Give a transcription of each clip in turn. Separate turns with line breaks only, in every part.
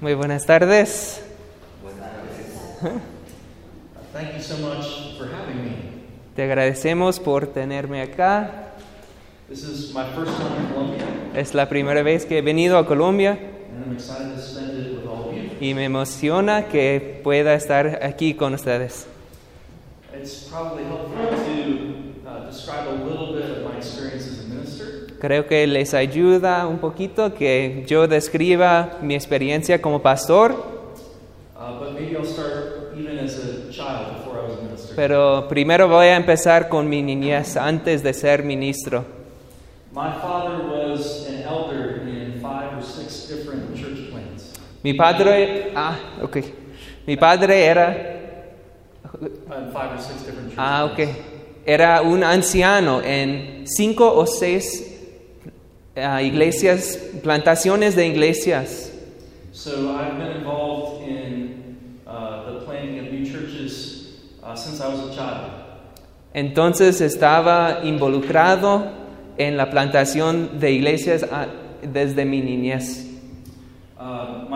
Muy buenas tardes.
Thank you so much for having me.
Te agradecemos por tenerme acá. Es la primera vez que he venido a Colombia
and I'm excited to spend it with all of you.
y me emociona que pueda estar aquí con ustedes. Creo que les ayuda un poquito que yo describa mi experiencia como pastor,
Uh, but maybe I'll start even as a child before I was a minister.
pero primero voy a empezar con mi niñez antes de ser ministro.
My father was an elder in five or six different church plants.
Mi padre, ah, ok. Mi padre era
Uh,
Ah, ok.
plants.
Era un anciano en cinco o seis ah, iglesias, plantaciones de iglesias.
So I've been involved in uh, the planting of new churches uh, since I was a child.
Entonces estaba involucrado en la plantación de iglesias ah, desde mi niñez.
Uh.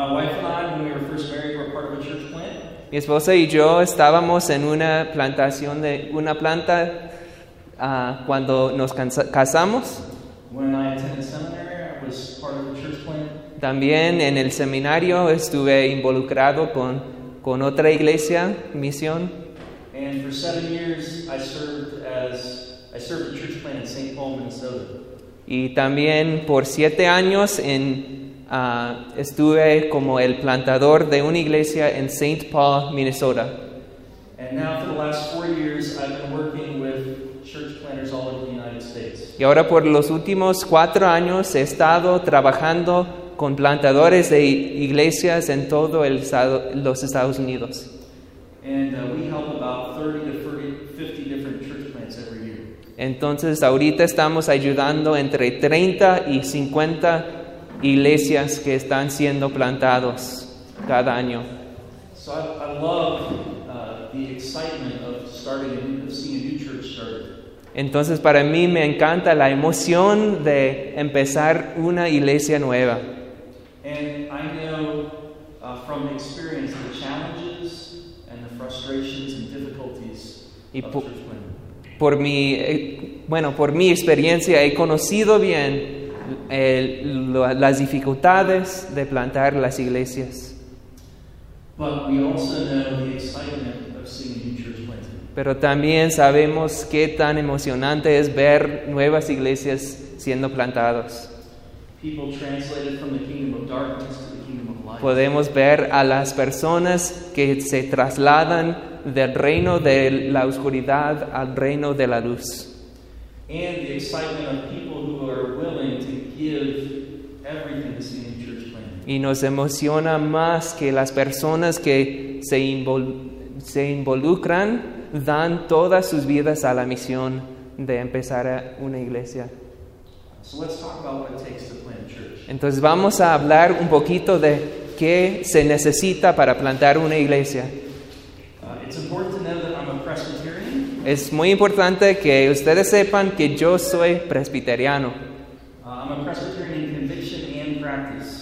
Mi esposa y yo estábamos en una plantación de una planta ah, cuando nos casamos.
When I attended seminary, I was part of a church plant.
También en el seminario estuve involucrado con, con otra iglesia, misión.
And for seven years, I served as I served a church plant in St. Paul, Minnesota.
Y también por siete años en, ah, estuve como el plantador de una iglesia en St. Paul, Minnesota.
And now, for the last four years, I've been working
Y ahora por los últimos cuatro años he estado trabajando con plantadores de iglesias en todo el estado- los Estados Unidos.
And we help about 30 to 30, 50 different church plants every year.
Entonces ahorita estamos ayudando entre 30 y 50 iglesias que están siendo plantados cada año.
So I, I love uh, the excitement of starting a new, of seeing a new church started.
Entonces para mí me encanta la emoción de empezar una iglesia nueva.
And I know uh, from experience the challenges and the frustrations and difficulties
Y
of.
Por mi, eh, bueno, por mi experiencia he conocido bien eh, lo- las dificultades de plantar las iglesias,
But we also know the excitement of seeing a new church planted.
Pero también sabemos qué tan emocionante es ver nuevas iglesias siendo plantadas. Podemos ver a las personas que se trasladan del reino de la oscuridad al reino de la luz.
and the excitement of people who are willing to give everything to see a new church planted.
Y nos emociona más que las personas que se, invol- se involucran dan todas sus vidas a la misión de empezar una iglesia. Entonces vamos a hablar un poquito de qué se necesita para plantar una iglesia.
Uh.
Es muy importante que ustedes sepan que yo soy presbiteriano.
Uh.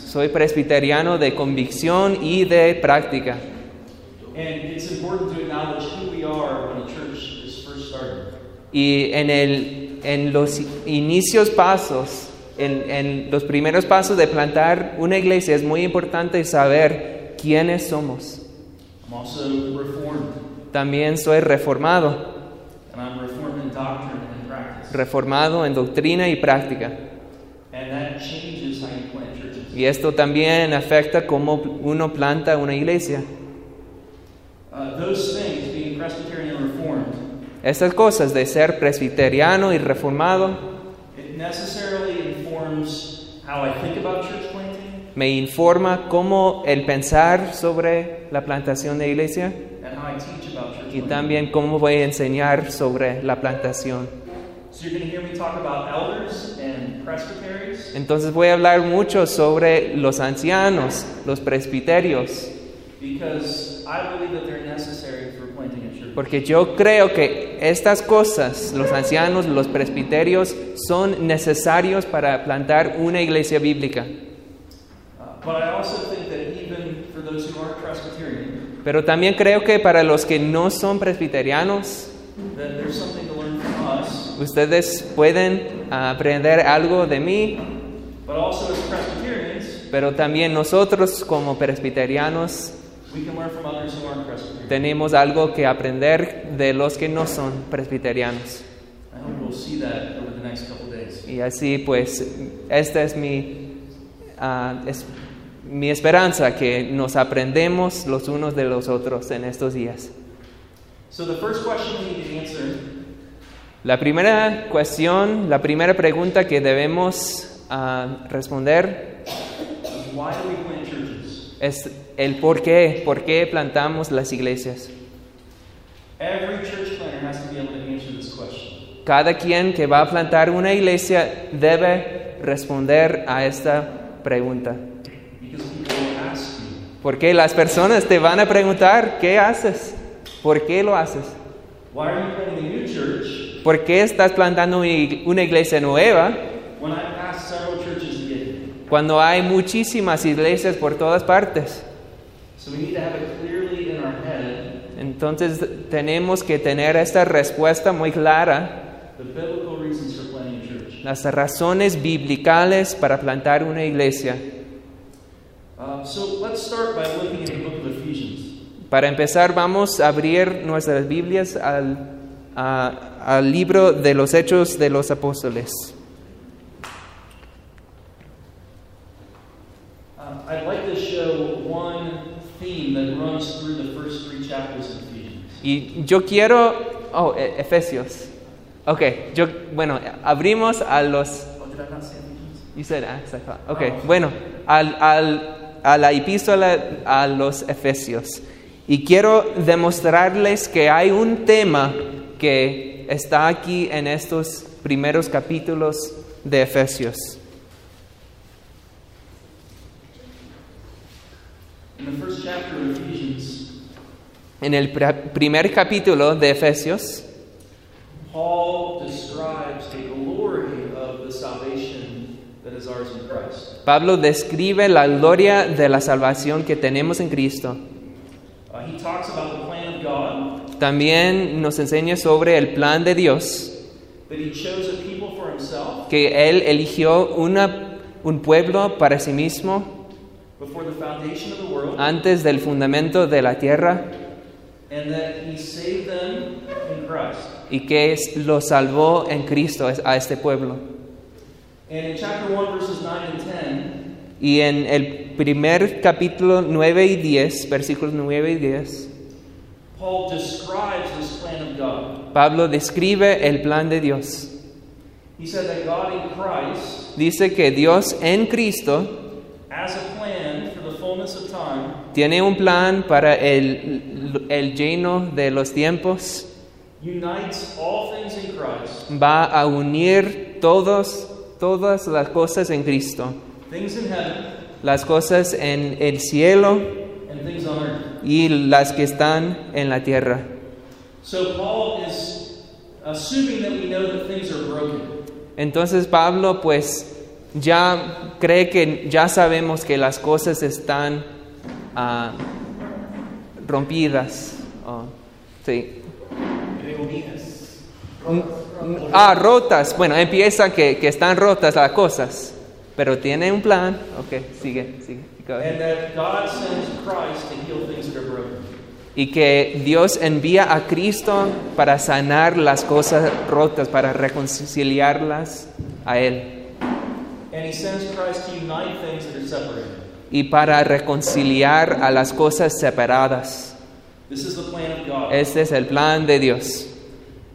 Soy presbiteriano de convicción y de práctica. Y en, el, en los inicios pasos, en, en los primeros pasos de plantar una iglesia, es muy importante saber quiénes somos.
I'm also reformed,
También soy reformado,
and I'm reformed in doctrine and practice.
reformado en doctrina y práctica.
And that changes how you plant churches.
Y esto también afecta cómo uno planta una iglesia.
Uh, those things, being Presbyterian and reformed,
Estas cosas de ser presbiteriano y reformado
it necessarily informs how I think about church planting
me informa cómo el pensar sobre la plantación de iglesia
and how I teach about church
y
planting.
también cómo voy a enseñar sobre la plantación.
So you're going to hear me talk about elders and presbyteries,
Entonces voy a hablar mucho sobre los ancianos, los presbiterios,
because
Porque yo creo que estas cosas, los ancianos, los presbiterios, son necesarios para plantar una iglesia bíblica.
Uh, but I also think that even for those who aren't Presbyterian,
Pero también creo que para los que no son presbiterianos, ustedes pueden aprender algo de mí,
but also as Presbyterians,
pero también nosotros como presbiterianos
we can learn from others who aren't Presbyterian.
tenemos algo que aprender de los que no son presbiterianos.
I hope we'll see that over the next couple days.
Y así pues, esta es mi, ah, es mi esperanza, que nos aprendemos los unos de los otros en estos días.
So the first question we need to answer
La primera cuestión, la primera pregunta que debemos ah, responder
is why do we plant churches?
es el por qué, por qué plantamos las iglesias.
Every church planter has to be able to answer this question.
Cada quien que va a plantar una iglesia debe responder a esta pregunta. Porque las personas te van a preguntar, ¿qué haces? ¿Por qué lo haces?
why are you planting a new church
¿Por qué estás plantando una ig- una iglesia nueva cuando hay muchísimas iglesias por todas partes? Entonces tenemos que tener esta respuesta muy clara,
the biblical reasons for planting a church.
las razones bíblicas para plantar una iglesia.
So let's start by looking at the book of Ephesians.
Para empezar, vamos a abrir nuestras Biblias al, a- al libro de los Hechos de los Apóstoles.
Uh, I'd like to show one theme that runs through the first three chapters of Ephesians.
Y yo quiero, oh, E- Efesios. Ok, yo, bueno, abrimos a los, you said Acts, I thought. Ok, bueno, al, al- a la epístola a los Efesios. Y quiero demostrarles que hay un tema que está aquí en estos primeros capítulos de Efesios.
In the first chapter of Ephesians,
En el primer capítulo de Efesios,
Paul describes the glory of the salvation that is ours in Christ.
Pablo describe la gloria de la salvación que tenemos en Cristo.
Uh, he talks about the plan of God,
También nos enseña sobre el plan de Dios,
that he chose a people for himself
que Él eligió una, un pueblo para sí mismo antes del fundamento de la tierra y que es- lo salvó en Cristo a este pueblo.
And in chapter 1, verses 9 and 10,
Y en el primer capítulo 9 y 10, versículos 9 y 10,
Paul describes this plan of God.
Pablo describe el plan de Dios.
He said that God in Christ,
Dice que Dios en Cristo
as a plan for the fullness of time,
tiene un plan para el, el lleno de los tiempos.
unites all things in Christ,
Va a unir todos, todas las cosas en Cristo.
things in heaven
Las cosas en el cielo
and things on earth.
y las que están en la tierra.
So Paul is assuming that we know that things are broken.
Entonces Pablo pues ya cree que ya sabemos que las cosas están ah, rompidas. Oh, sí. Ah, rotas. Bueno, empieza que, que están rotas las cosas, pero tiene un plan. Ok, sigue, sigue. Go ahead.
And that God sends Christ to heal things that are broken.
Y que Dios envía a Cristo para sanar las cosas rotas, para reconciliarlas a Él.
And he sends Christ to unite things that are separated.
Y para reconciliar a las cosas separadas.
This is the plan of God.
Este es el plan de Dios.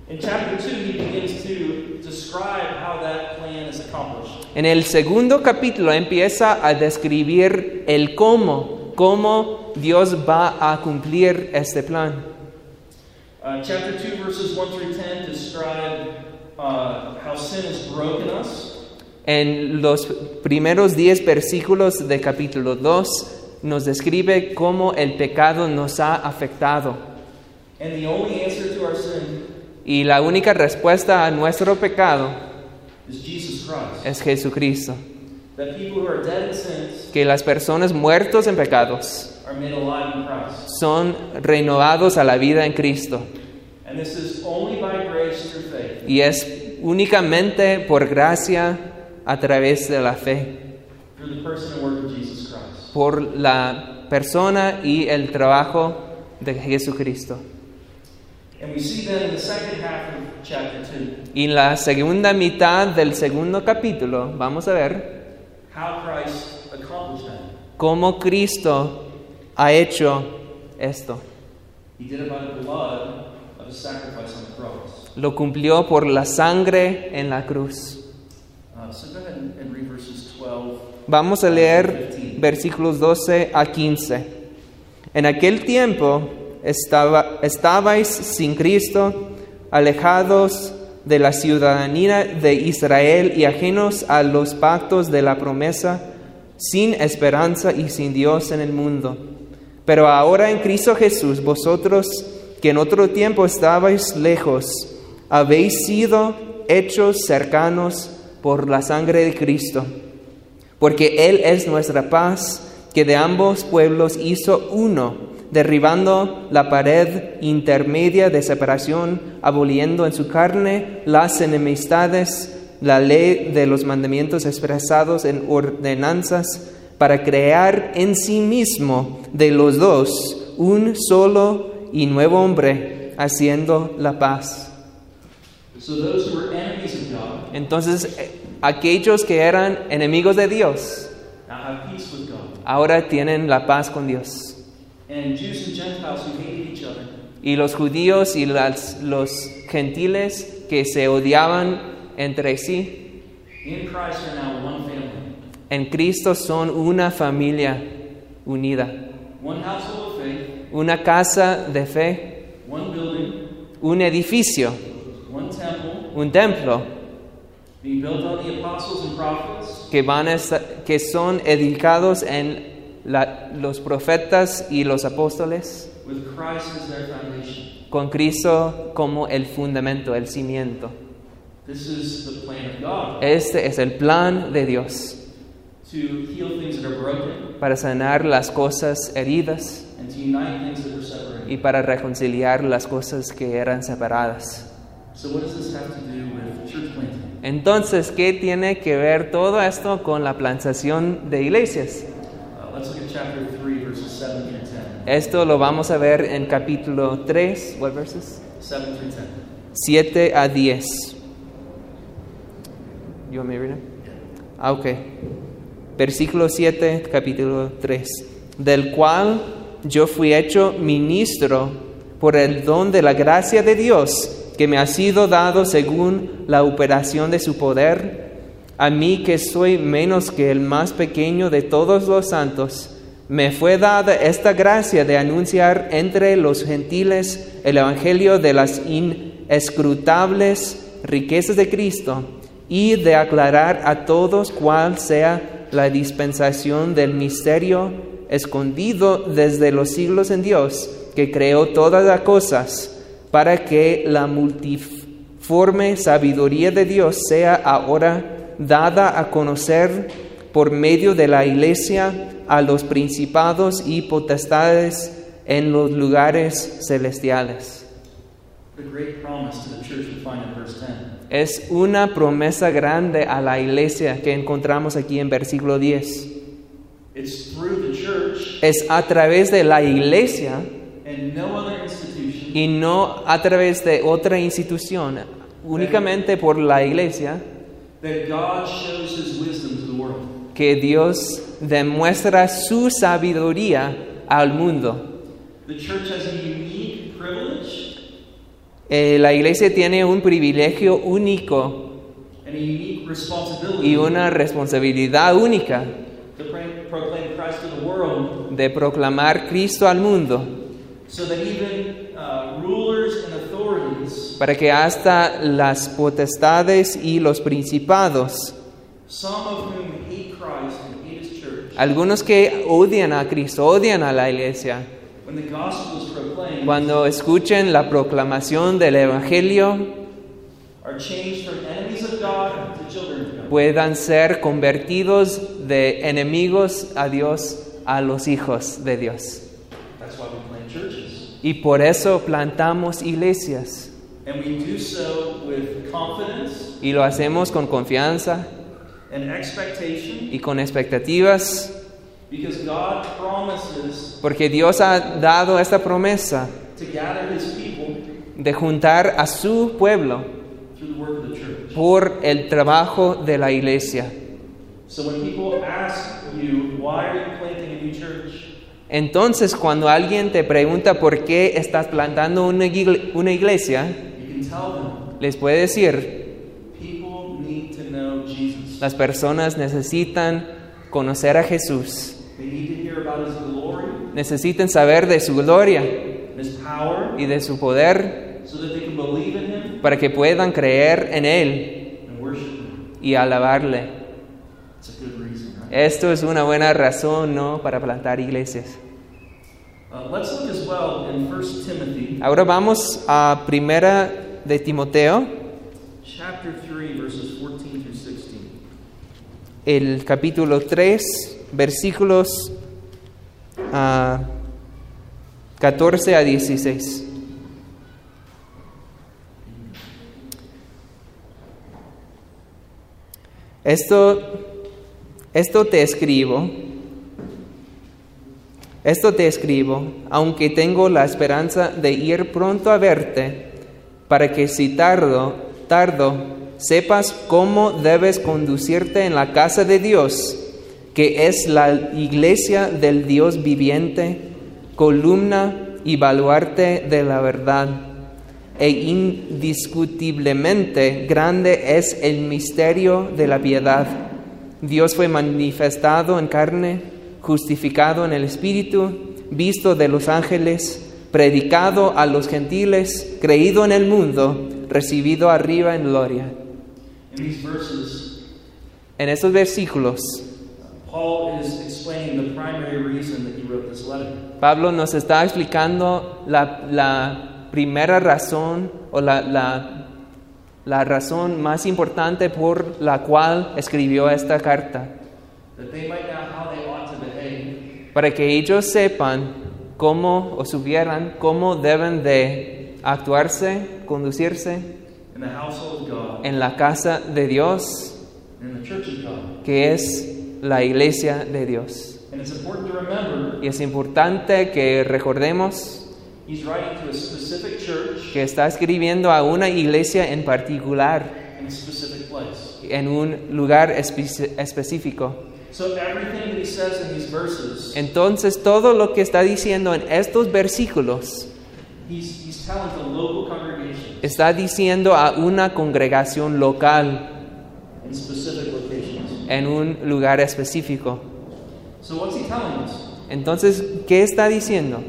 In chapter 2, he begins to describe how that plan is accomplished.
En el segundo capítulo empieza a describir el cómo, cómo Dios va a cumplir este plan.
Uh, chapter 2, verses 1 through 10 describe uh, how sin has broken us.
En los primeros 10 versículos de capítulo 2 nos describe cómo el pecado nos ha afectado.
And the only answer to our sin
Y la única respuesta a nuestro pecado
is Jesus Christ.
es Jesucristo.
that people who are dead in sins
que las personas muertos en pecados
are made alive in Christ.
son renovados a la vida en Cristo.
And this is only by grace through faith,
Y es únicamente por gracia a través de la fe,
through the person and work of Jesus Christ.
por la persona y el trabajo de Jesucristo.
And we see then in the second half of chapter 2
Y en la segunda mitad del segundo capítulo vamos a ver
how Christ accomplished that.
cómo Cristo ha hecho esto. Lo cumplió por la sangre en la cruz. Vamos a leer versículos 12 a 15. En aquel tiempo estaba, estabais sin Cristo, alejados de la ciudadanía de Israel y ajenos a los pactos de la promesa, sin esperanza y sin Dios en el mundo. Pero ahora en Cristo Jesús, vosotros que en otro tiempo estabais lejos, habéis sido hechos cercanos por la sangre de Cristo porque Él es nuestra paz, que de ambos pueblos hizo uno, derribando la pared intermedia de separación, aboliendo en su carne las enemistades, la ley de los mandamientos expresados en ordenanzas, para crear en sí mismo de los dos un solo y nuevo hombre, haciendo la paz.
So those who were enemies of God
Entonces, eh, aquellos que eran enemigos de Dios, ahora tienen la paz con Dios.
And Jews and Gentiles who hated each other
Y los judíos y las- los gentiles que se odiaban entre sí,
in Christ are now one family,
en Cristo son una familia unida, una casa de fe, un edificio, un templo que, van a que son edificados en la- los profetas y los apóstoles, con Cristo como el fundamento, el cimiento.
This is the plan of God
Este es el plan de Dios
to heal things that are broken
para sanar las cosas heridas
and to unite things that are separated.
y para reconciliar las cosas que eran separadas. Entonces, ¿qué tiene que ver todo esto con la plantación de iglesias?
Uh, let's look at chapter 3, verses 7 through 10.
Esto lo vamos a ver en capítulo 3, what verses?
7 through 10.
7 a 10. You want me to read it? Ah, ok. Versículo 7, capítulo 3. Del cual yo fui hecho ministro por el don de la gracia de Dios que me ha sido dado según la operación de su poder. A mí que soy menos que el más pequeño de todos los santos, me fue dada esta gracia de anunciar entre los gentiles el evangelio de las inescrutables riquezas de Cristo y de aclarar a todos cuál sea la dispensación del misterio escondido desde los siglos en Dios, que creó todas las cosas, para que la multiforme sabiduría de Dios sea ahora dada a conocer por medio de la iglesia a los principados y potestades en los lugares celestiales.
The great promise to the church we find in verse 10.
Es una promesa grande a la iglesia que encontramos aquí en versículo 10.
It's through the church
Es a través de la iglesia
and no other institution
y no a través de otra institución, únicamente por la iglesia, que Dios demuestra su sabiduría al mundo. Eh, la iglesia tiene un privilegio único y una responsabilidad única de proclamar Cristo al mundo,
so that even uh, rulers and authorities,
para que hasta las potestades y los principados,
some of whom hate Christ and hate his church,
algunos que odian a Cristo, odian a la iglesia, cuando escuchen la proclamación del Evangelio,
are changed from enemies of God to children of God.
puedan ser convertidos de enemigos a Dios a los hijos de Dios.
That's why we plant churches.
Y por eso plantamos iglesias.
And we do so with confidence
Y lo hacemos con confianza
and expectation
y con expectativas,
because God promises
porque Dios ha dado esta promesa
to gather his people
de juntar a su pueblo
through the work of the church.
por el trabajo de la iglesia.
So when people ask you, why are you planting a new church?
Entonces, cuando alguien te pregunta por qué estás plantando una igle- una iglesia,
You can tell them
les puede decir, las personas necesitan conocer a Jesús, necesitan saber de su gloria y de su poder para que puedan creer en Él y alabarle. Esto es una buena razón, ¿no?, para plantar iglesias.
Uh, let's look as well in 1 Timothy
Ahora vamos a Primera de Timoteo,
chapter 3, verses 14 through 16.
el capítulo 3, versículos ah, 14 a 16. Esto, esto te escribo, esto te escribo, aunque tengo la esperanza de ir pronto a verte, para que si tardo, tardo, sepas cómo debes conducirte en la casa de Dios, que es la iglesia del Dios viviente, columna y baluarte de la verdad. E indiscutiblemente grande es el misterio de la piedad. Dios fue manifestado en carne, justificado en el Espíritu, visto de los ángeles, predicado a los gentiles, creído en el mundo, recibido arriba en gloria.
Verses,
En estos versículos,
Paul is explaining the primary reason that he wrote this letter.
Pablo nos está explicando la, la primera razón o la, la, la razón más importante por la cual escribió esta carta. Para que ellos sepan cómo o supieran cómo deben de actuarse, conducirse
in the household of God
en la casa de Dios,
and in the church of God.
que es la iglesia de Dios.
And it's important to remember
Y es importante que recordemos
he's writing to a specific church
que está escribiendo a una iglesia en particular,
in a specific place.
en un lugar espe- específico.
So everything that he says in these verses,
Entonces todo lo que está diciendo en estos versículos
he's, he's telling to local congregations
está diciendo a una congregación local
in specific locations.
en un lugar específico.
So what's he telling us?
Entonces, ¿qué está diciendo?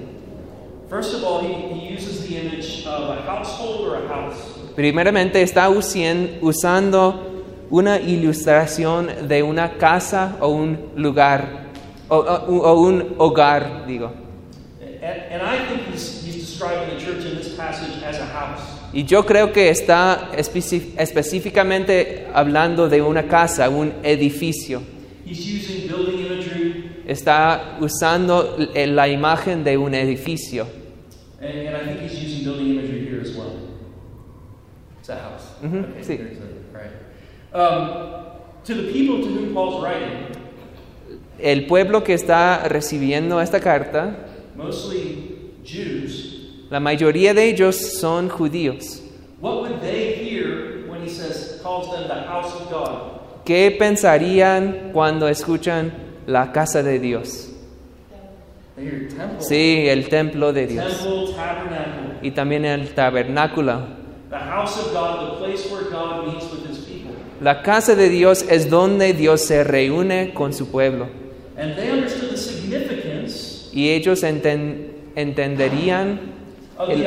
First of all, he, he uses the image of a household or a house.
Primeramente está usando una ilustración de una casa o un lugar, o, o- o un hogar, digo.
And, and I think he's, he's describing the church in this passage as a house.
Y yo creo que está específicamente hablando de una casa, un edificio.
He's using building imagery,
Está usando la imagen de un edificio.
and, and I think he's using building imagery here as well. It's a house. Okay,
sí.
there's a- right. Um, to the people to whom Paul's writing,
El pueblo que está recibiendo esta carta,
mostly Jews,
la mayoría de ellos son judíos.
what would they hear when he says, calls them the house of God?
¿Qué pensarían cuando escuchan la casa de Dios? Sí, el templo de Dios. Y también el tabernáculo.
the house of God, the place where God meets with his people.
La casa de Dios es donde Dios se reúne con su pueblo. Y ellos enten- entenderían El-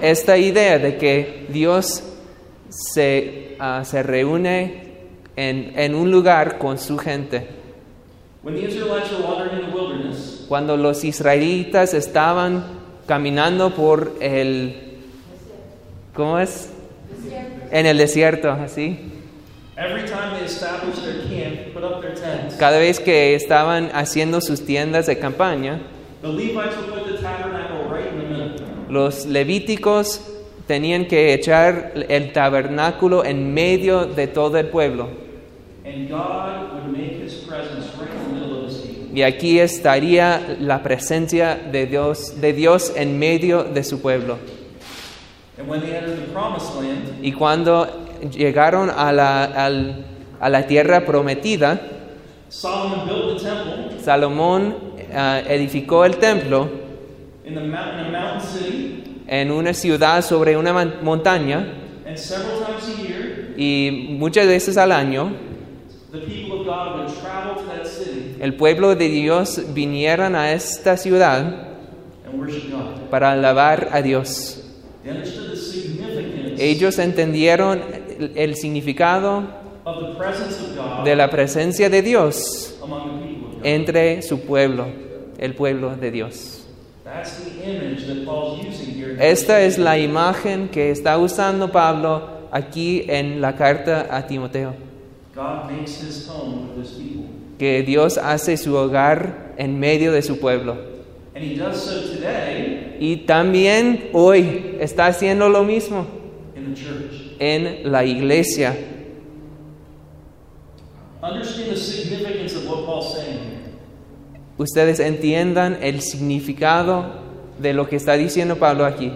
esta idea de que Dios se, ah, se reúne en, en un lugar con su gente.
When the Israelites were wandering in the wilderness,
Cuando los israelitas estaban caminando por el... ¿Cómo es? en el desierto, así.
Every time they established their camp, put up their tents,
Cada vez que estaban haciendo sus tiendas de campaña,
the Levites would put the tabernacle right in the middle.
los levíticos tenían que echar el tabernáculo en medio de todo el pueblo. Y aquí estaría la presencia de Dios, de Dios en medio de su pueblo. Y cuando llegaron a la, a la tierra prometida, Salomón ah, edificó el templo en una ciudad sobre una montaña y muchas veces al año el pueblo de Dios vinieran a esta ciudad para alabar a Dios. Ellos entendieron el, significado de la presencia de Dios entre su pueblo, el pueblo de Dios. Esta es la imagen que está usando Pablo aquí en la carta a Timoteo, que Dios hace su hogar en medio de su pueblo.
And he does so today
Y también hoy está haciendo lo mismo
in the church.
en la iglesia.
Understand the significance of what Paul's saying here.
Ustedes entiendan el significado de lo que está diciendo Pablo aquí.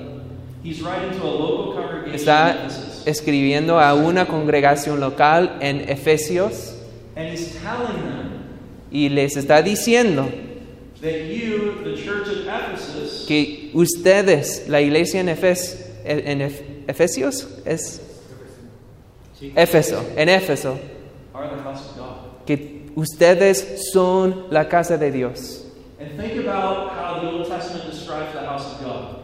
He's writing to a local congregation in
Está. Escribiendo a una congregación local en Efesios
And he's telling them
y les está diciendo
that you, the church of Ephesus,
que ustedes, la iglesia en, Efes- en Ef- Efesios, es Éfeso, en Éfeso, que ustedes son la casa de Dios.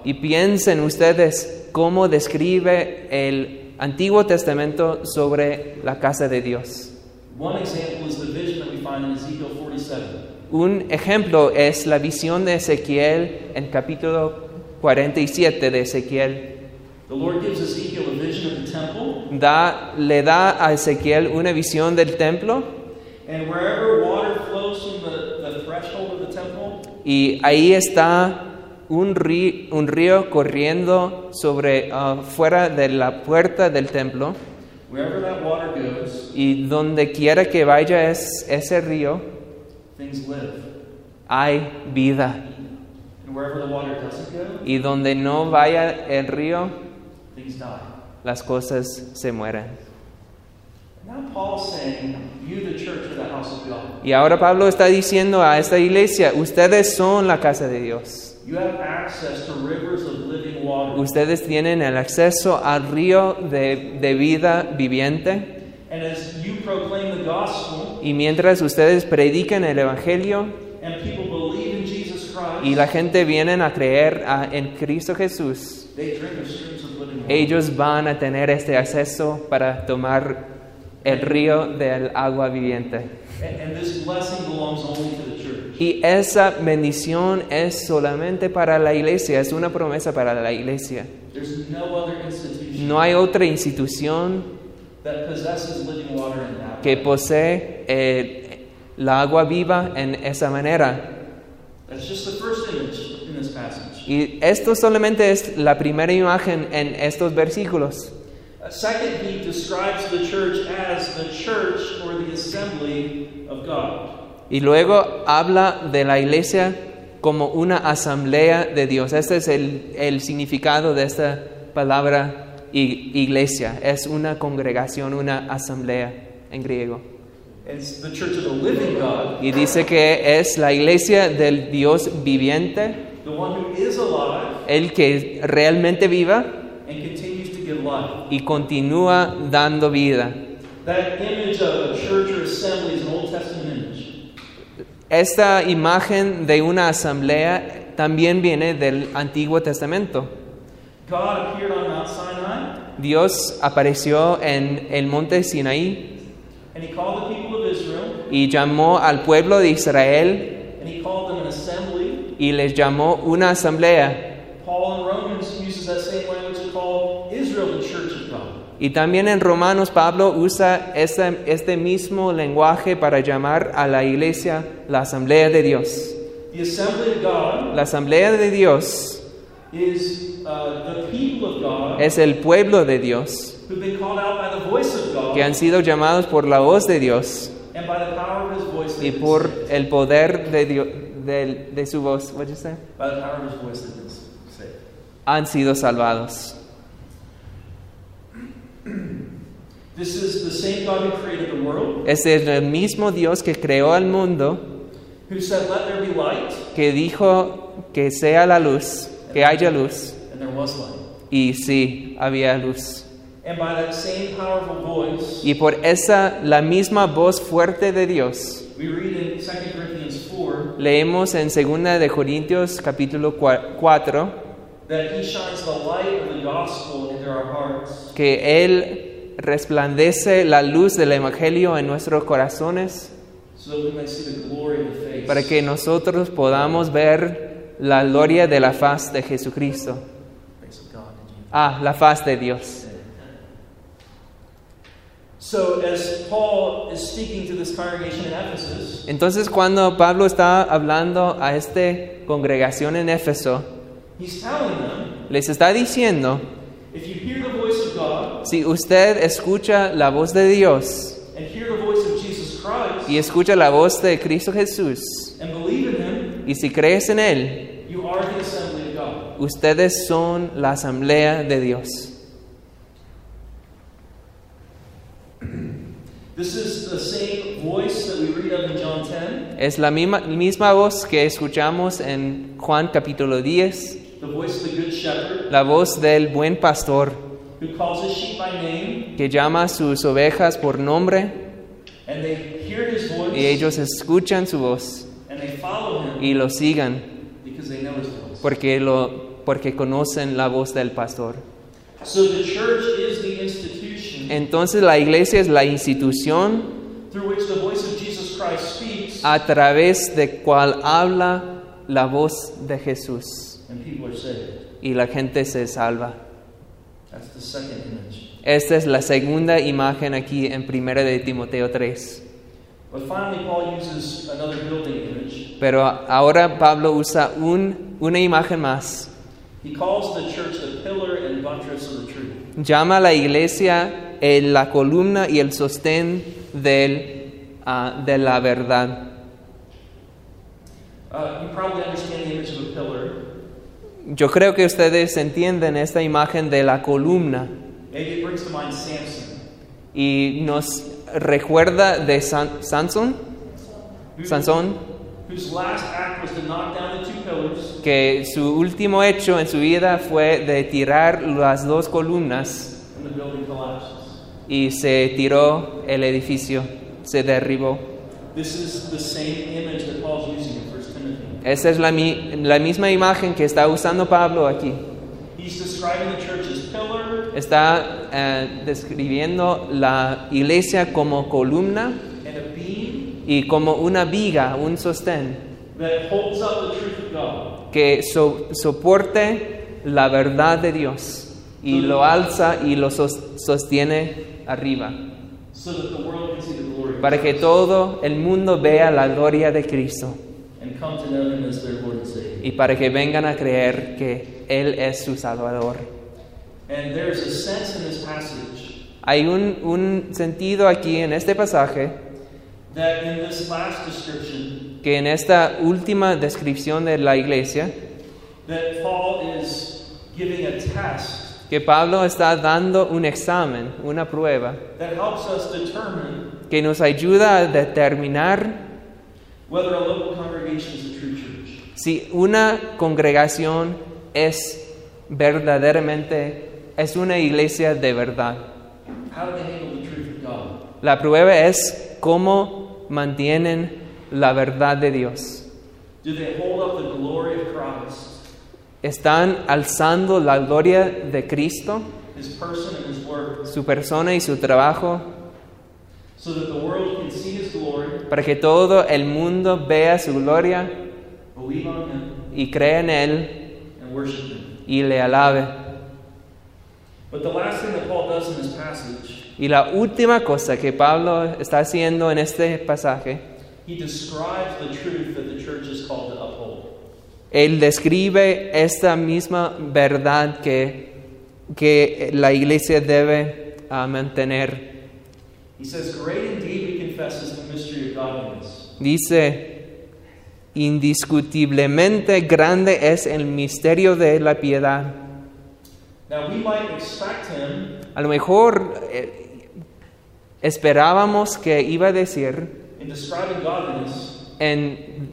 Y piensen ustedes cómo describe el Antiguo Testamento sobre la casa de Dios.
One example is the vision that we find in Ezekiel 47.
Un ejemplo es la visión de Ezequiel en capítulo 47 de Ezequiel.
The Lord gives Ezekiel a vision of the temple,
Da, le da a Ezequiel una visión del templo
and wherever water flows from the, the threshold of the temple,
y ahí está un río, un río corriendo sobre ah, fuera de la puerta del templo
wherever that water goes,
y donde quiera que vaya es, ese río
live.
hay vida
And wherever the water doesn't go,
y donde no vaya el río
things die.
las cosas se mueren. Y ahora Pablo está diciendo a esta iglesia, ustedes son la casa de Dios.
You have access to rivers of living water.
Ustedes tienen el acceso al río de, de vida viviente.
And as you proclaim the gospel
Y mientras ustedes predican el Evangelio
and people believe in Jesus Christ,
y la gente viene a creer a- en Cristo Jesús,
they drink of streams of living water.
ellos van a tener este acceso para tomar el río del agua viviente. Y esa bendición es solamente para la iglesia, es una promesa para la iglesia.
No other institution
No hay otra institución
that possesses living water in that
que posee eh, la agua viva en esa manera.
That's just the first image in this passage.
Y esto solamente es la primera imagen en estos versículos.
Second, he describes the church as the church or the assembly of God.
Y luego habla de la iglesia como una asamblea de Dios. Este es el, el significado de esta palabra iglesia. Es una congregación, una asamblea en griego.
It's the church of the living God,
Y dice que es la iglesia del Dios viviente,
the one who is alive
el que realmente viva
and continues to give life.
y continúa dando vida.
That image of a church or assembly is an Old Testament.
Esta imagen de una asamblea también viene del Antiguo Testamento.
God appeared on Mount Sinai
Dios apareció en el monte Sinaí
and he called the people of Israel
y llamó al pueblo de Israel
and he called them an assembly.
y les llamó una asamblea.
Paul in Romans uses that same language to call Israel the church of God.
Y también en Romanos Pablo usa ese- este mismo lenguaje para llamar a la iglesia la asamblea de Dios.
The assembly of God
La asamblea de Dios
is uh, the people of God
es el pueblo de Dios,
who've been called out by the voice of God
que han sido llamados por la voz de Dios
and by the power of His voice.
y por el poder de, Dios, de, de su voz.
Saved.
Han sido salvados.
This is the same God who created the world,
es el mismo Dios que creó al mundo,
who said, "Let there be light,"
que dijo que sea la luz, que haya luz,
and there was light.
y sí, había luz.
And by that same powerful voice,
Y por esa, la misma voz fuerte de Dios,
we read in 2 Corinthians 4
leemos en 2 de Corintios capítulo 4
that He shines the light of the gospel into our hearts,
que Él resplandece la luz del Evangelio en nuestros corazones para que nosotros podamos ver la gloria de la faz de Jesucristo. Ah, la faz de Dios.
So, as Paul is speaking to this congregation in Ephesus,
Entonces cuando Pablo está hablando a esta congregación en Éfeso, les está diciendo,
if you hear the voice of God
si usted escucha la voz de Dios
and hear the voice of Jesus Christ
y escucha la voz de Cristo Jesús,
and believe in Him,
y si crees en Él,
you are the assembly of God.
ustedes son la asamblea de Dios.
This is the same voice that we read of in John 10,
Es la misma, misma voz que escuchamos en Juan capítulo 10,
the voice of the Good Shepherd,
la voz del buen pastor
who calls his sheep by name,
que llama a sus ovejas por nombre
and they hear his voice
y ellos escuchan su voz
and they follow him
y lo sigan
because they know his voice.
porque, lo, porque conocen la voz del pastor.
So the church is the institution
Entonces la iglesia es la institución
through which the voice of Jesus Christ speaks
a través de cual habla la voz de Jesús
and people are saved.
y la gente se salva.
That's the second image.
Esta es la segunda imagen aquí en 1 de Timoteo 3.
But finally, Paul uses another building image.
Pero ahora Pablo usa un- una imagen más.
He calls the church the pillar and buttress of the truth.
Llama a la iglesia el- la columna y el sostén del, ah, de la verdad.
Uh, you probably understand the image of a pillar.
Yo creo que ustedes entienden esta imagen de la columna.
Maybe it brings to mind Samson,
y nos recuerda de San- Sansón, Sansón,
whose last act was to knock down the two pillars.
Que su último hecho en su vida fue de tirar las dos columnas.
And the building collapses.
y se tiró el edificio, se derribó.
This is the same image that Paul's using. in 1 Timothy.
Esa es la, mi- la misma imagen que está usando Pablo aquí. Está eh, describiendo la iglesia como columna y como una viga, un sostén, que so- soporte la verdad de Dios y lo alza y lo sos- sostiene arriba, para que todo el mundo vea la gloria de Cristo y para que vengan a creer que Él es su Salvador.
And there's a sense in this passage
Hay un, un sentido aquí en este pasaje
that in this last description,
que en esta última descripción de la iglesia,
that Paul is giving a test
que Pablo está dando un examen, una prueba,
that helps us determine
que nos ayuda a determinar si una congregación es verdaderamente, es una iglesia de verdad.
How do they handle the truth of God?
La prueba es cómo mantienen la verdad de Dios.
Do they hold up the glory of Christ,
Están alzando la gloria de Cristo,
His person and His work,
su persona y su trabajo,
so that the world can see His glory,
para que todo el mundo vea su gloria
believe on Him,
y crea en Él
and worship Him.
y le alabe.
But the last thing that Paul does in this passage,
Y la última cosa que Pablo está haciendo en este pasaje,
he describes the truth that the church is called to uphold.
él describe esta misma verdad que, que la iglesia debe ah, mantener. Dice, indiscutiblemente grande es el misterio de la piedad.
Now, we might expect him,
A lo mejor eh, esperábamos que iba a decir
in describing godliness,
en,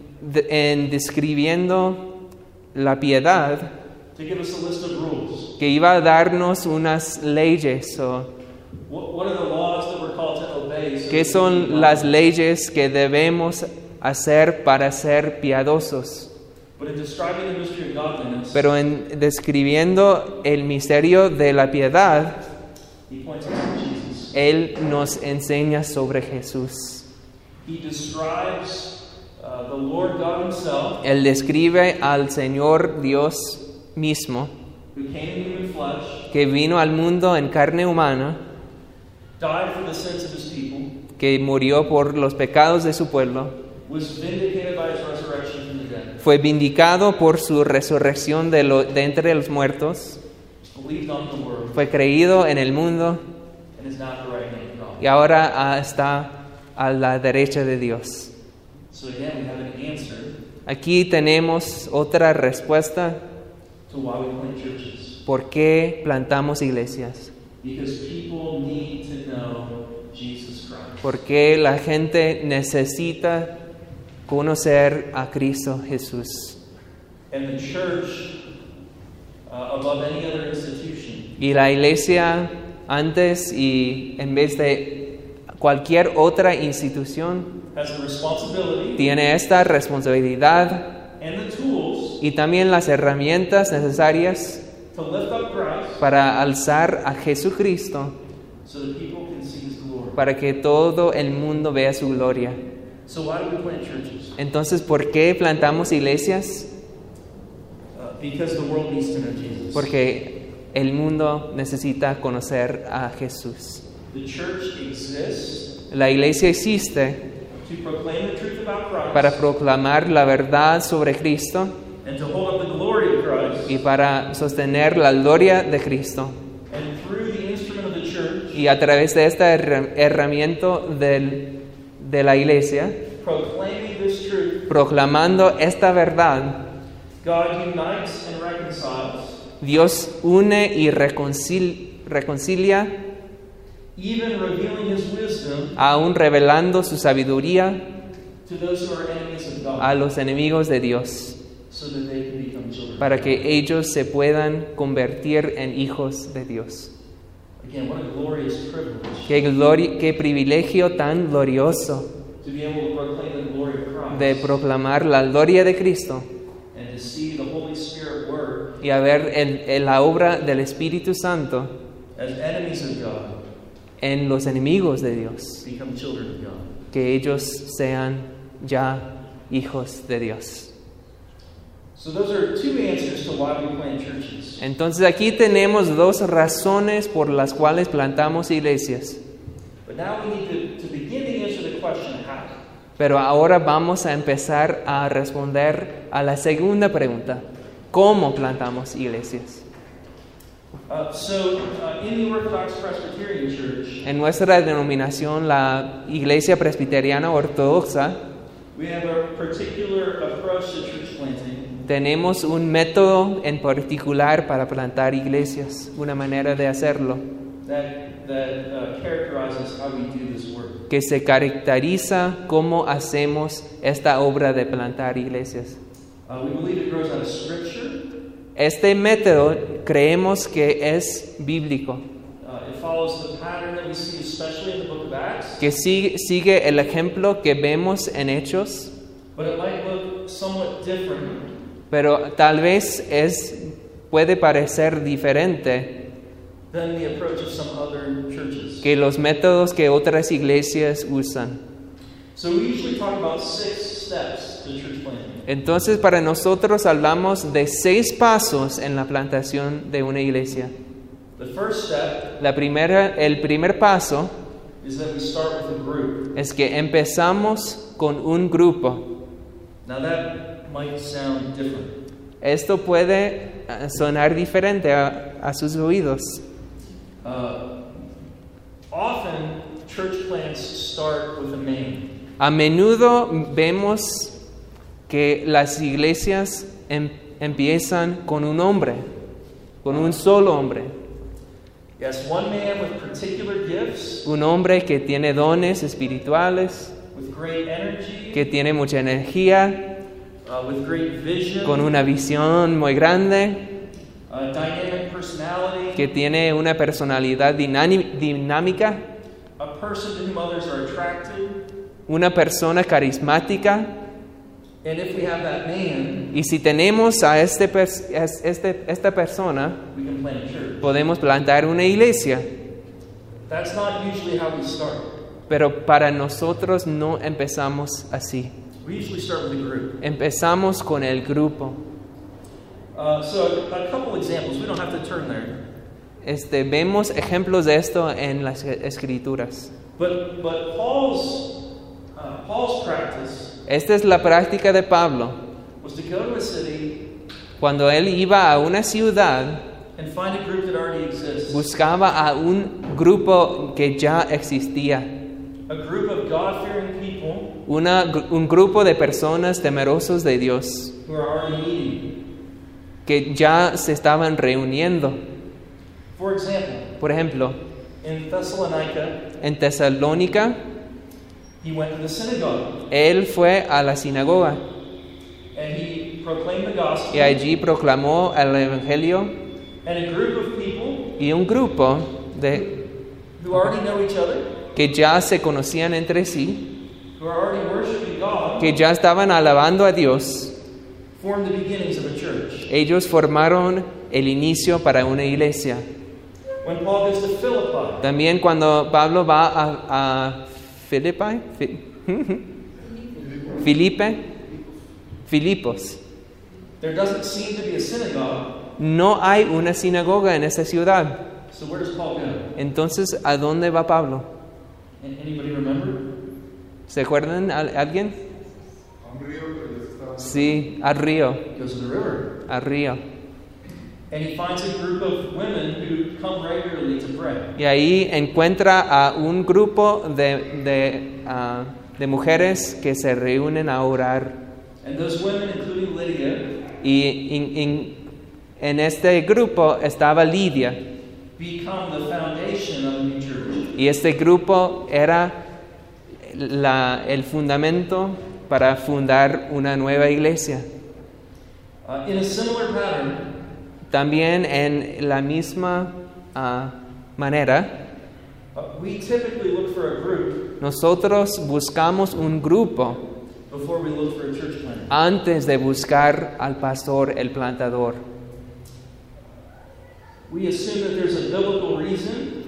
en describiendo la piedad
to give us a list of rules.
que iba a darnos unas leyes o
What, what are the laws that we're called to obey? so
qué son las leyes que debemos hacer para ser piadosos. Pero en describiendo el misterio de la piedad. Él nos enseña sobre Jesús.
Uh, the Lord God Himself,
Él describe al Señor Dios mismo, que vino al mundo en carne humana, que murió por los pecados de su pueblo, fue vindicado por su resurrección de, lo- de entre los muertos, fue creído en el mundo y ahora ah, está a la derecha de Dios. Aquí tenemos otra respuesta por qué plantamos iglesias.
Because people need to know Jesus Christ.
Porque la gente necesita conocer a Cristo Jesús.
And the church, uh, above any other institution,
Y la iglesia antes y en vez de cualquier otra institución
has the responsibility
tiene esta responsabilidad
and the tools
y también las herramientas necesarias
to lift up Christ
para alzar a Jesucristo
so that people can see His glory.
para que todo el mundo vea su gloria.
So why do we plant churches?
Entonces, ¿por qué plantamos iglesias?
Uh.
Porque el mundo necesita conocer a Jesús.
The church exists
La iglesia existe
to proclaim the truth about Christ
para proclamar la verdad sobre Cristo y para sostener la gloria de Cristo. Y a través de esta herra- herramienta del- de la iglesia, proclamando esta verdad, Dios une y reconcil- reconcilia,
even revealing His wisdom
aún revelando su sabiduría
to those who are enemies of God,
a los enemigos de Dios, para que ellos se puedan convertir en hijos de Dios.
Again, what a glorious privilege
Qué, glori- qué privilegio tan glorioso
to be able to proclaim the glory of Christ
de proclamar la gloria de Cristo
and to see the Holy Spirit work
y a ver el- el- la obra del Espíritu Santo
as enemies of God
en los enemigos de Dios,
become children of God.
que ellos sean ya hijos de Dios. Entonces aquí tenemos dos razones por las cuales plantamos iglesias, pero ahora vamos a empezar a responder a la segunda pregunta, ¿cómo plantamos iglesias?
Uh, so, uh, in the Orthodox Presbyterian Church,
En nuestra denominación, la Iglesia Presbiteriana Ortodoxa,
we have a particular approach to church planting
tenemos un método en particular para plantar iglesias, una manera de hacerlo,
that, that uh, characterizes how we do this work.
que se caracteriza cómo hacemos esta obra de plantar iglesias.
Uh, we believe it grows out of Scripture.
Este método creemos que es bíblico,
Uh, it follows the pattern that we see, especially in the book of Acts.
que sigue, sigue el ejemplo que vemos en Hechos,
But it might look somewhat different
pero tal vez es, puede parecer diferente
than the approach of some other churches.
que los métodos que otras iglesias usan.
So we usually talk about six steps to church planting.
Entonces para nosotros hablamos de seis pasos en la plantación de una iglesia.
The first step
La primera, el primer paso
is that we start with a group.
es que empezamos con un grupo.
Now that might sound different.
Esto puede eh, sonar diferente a, a sus oídos.
Uh, often, church plants start with a name.
A menudo vemos que las iglesias em- empiezan con un hombre, con un solo hombre.
Yes, one man with particular gifts,
Un hombre que tiene dones espirituales,
with great energy,
que tiene mucha energía,
uh, with great vision,
con una visión muy grande,
uh,
que tiene una personalidad dinámica, una persona carismática.
And if we have that man,
Y si tenemos a este, este- esta persona,
we can plant a church.
podemos plantar una iglesia.
That's not usually how we start.
Pero para nosotros no empezamos así.
We usually start with a group.
Empezamos con el grupo.
Uh, so, a, a couple examples. We don't have to turn there.
Este, vemos ejemplos de esto en las escrituras.
But, but Paul's, uh, Paul's practice
Esta es la práctica de Pablo.
was to go to a city
Cuando él iba a una ciudad,
and find a group that already exists.
buscaba a un grupo que ya existía.
A group of God fearing people
Una, un grupo de personas temerosos de Dios que ya se estaban reuniendo.
For example,
Por ejemplo,
in Thessalonica,
en Tesalónica, él fue a la sinagoga
and he proclaimed the gospel.
y allí proclamó el Evangelio y un grupo de, que ya se conocían entre sí, que ya estaban alabando a Dios, ellos formaron el inicio para una iglesia.
When Paul goes to Philippi,
También cuando Pablo va a, a Filipi, Fi- Filipe, Filipos,
there doesn't seem to be a synagogue.
no hay una sinagoga en esa ciudad.
So where does Paul go?
Entonces, ¿a dónde va Pablo? ¿Se acuerdan al- alguien? Sí, al río, al río.
And he finds a group of women who come regularly to pray.
Y ahí encuentra a un grupo de, de, ah, de mujeres que se reúnen a orar.
And those women, including Lydia,
Y en- en- en este grupo estaba Lidia.
the foundation of a new.
Y este grupo era la- el fundamento para fundar una nueva iglesia.
Uh, in a similar pattern,
También en la misma ah, manera,
uh, we typically look for a group
nosotros buscamos un grupo
before we look for a church planter.
antes de buscar al pastor, el plantador.
We assume that there's a biblical reason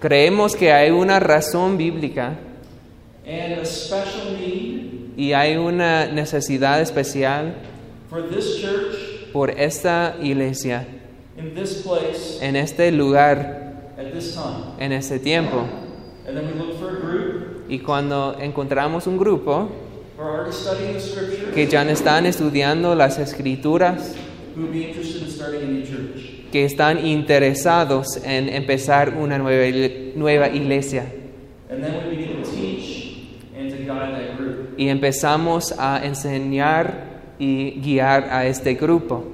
Creemos que hay una razón bíblica
and a special need
y hay una necesidad especial
for this church
por esta iglesia,
in this place
en este lugar,
at this time.
en este tiempo.
And then we look for a group
Y cuando encontramos un grupo
the
que ya están estudiando las escrituras,
in
que están interesados en empezar una nueva, nueva iglesia.
And then we begin to teach and to guide that group.
Y empezamos a enseñar y guiar a este grupo.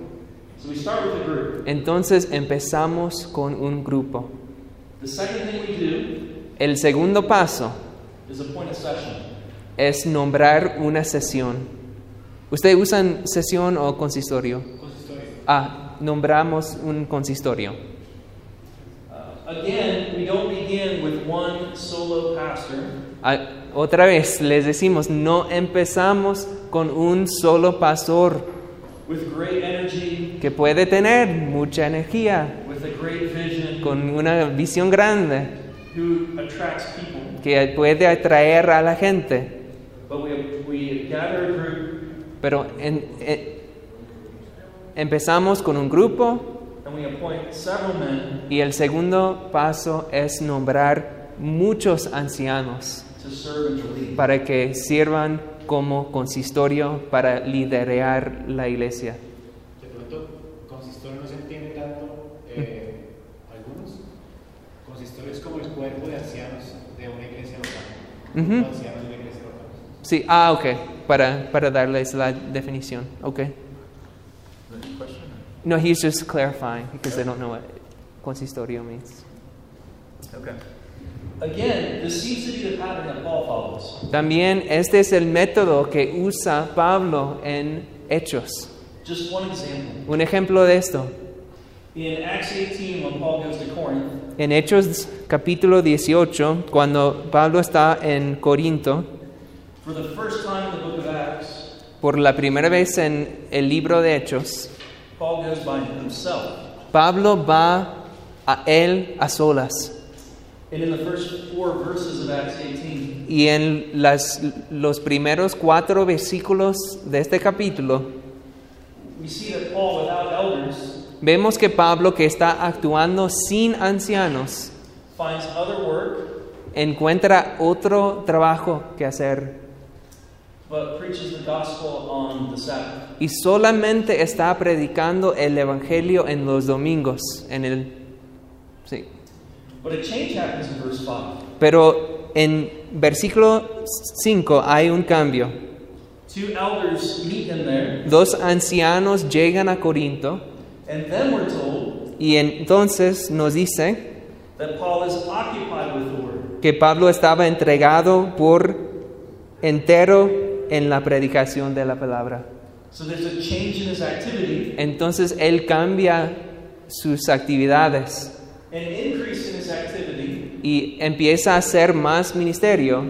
Entonces empezamos con un grupo. El segundo paso es nombrar una sesión. ¿Ustedes usan sesión o consistorio? Ah, nombramos un consistorio.
Uh, again, we don't begin with one solo pastor.
Otra vez les decimos, no empezamos con un solo pastor
with great energy,
que puede tener mucha energía,
with a great vision,
con una visión grande,
who attracts people.
que puede atraer a la gente.
But we, we gather a group
Pero en- en- empezamos con un grupo
and and we appoint several men
Y el segundo paso es nombrar muchos ancianos para que sirvan como consistorio para liderar la iglesia.
De pronto, consistorio no se entiende tanto, eh, algunos. Consistorio es como el cuerpo de ancianos de una iglesia local.
Ujú.
Los ancianos de una iglesia local.
Sí, ah, ok, para, para darles la definición. Ok. No, he's just clarifying because they don't know what consistorio means.
Okay.
También este es el método que usa Pablo en Hechos.
Just one example.
Un ejemplo de esto.
In Acts 18, when Paul goes to Corinth,
En Hechos capítulo 18, cuando Pablo está en Corinto,
for the first time in the book of Acts,
por la primera vez en el libro de Hechos,
Paul goes by himself.
Pablo va a él a solas. Y en las, los primeros cuatro versículos de este capítulo,
we see that Paul, without elders,
vemos que Pablo, que está actuando sin ancianos,
finds other work,
encuentra otro trabajo que hacer
but preaches the gospel on the Sabbath.
y solamente está predicando el Evangelio en los domingos. En el, sí.
But a change happens in verse 5.
Pero en versículo 5 hay un cambio. Dos ancianos llegan a Corinto
and then we're told
y entonces nos dice
that Paul is occupied with the word.
que Pablo estaba entregado por entero en la predicación de la palabra.
So there's a change in his activity,
Entonces él cambia sus actividades
an increase in his activity
y empieza a hacer más ministerio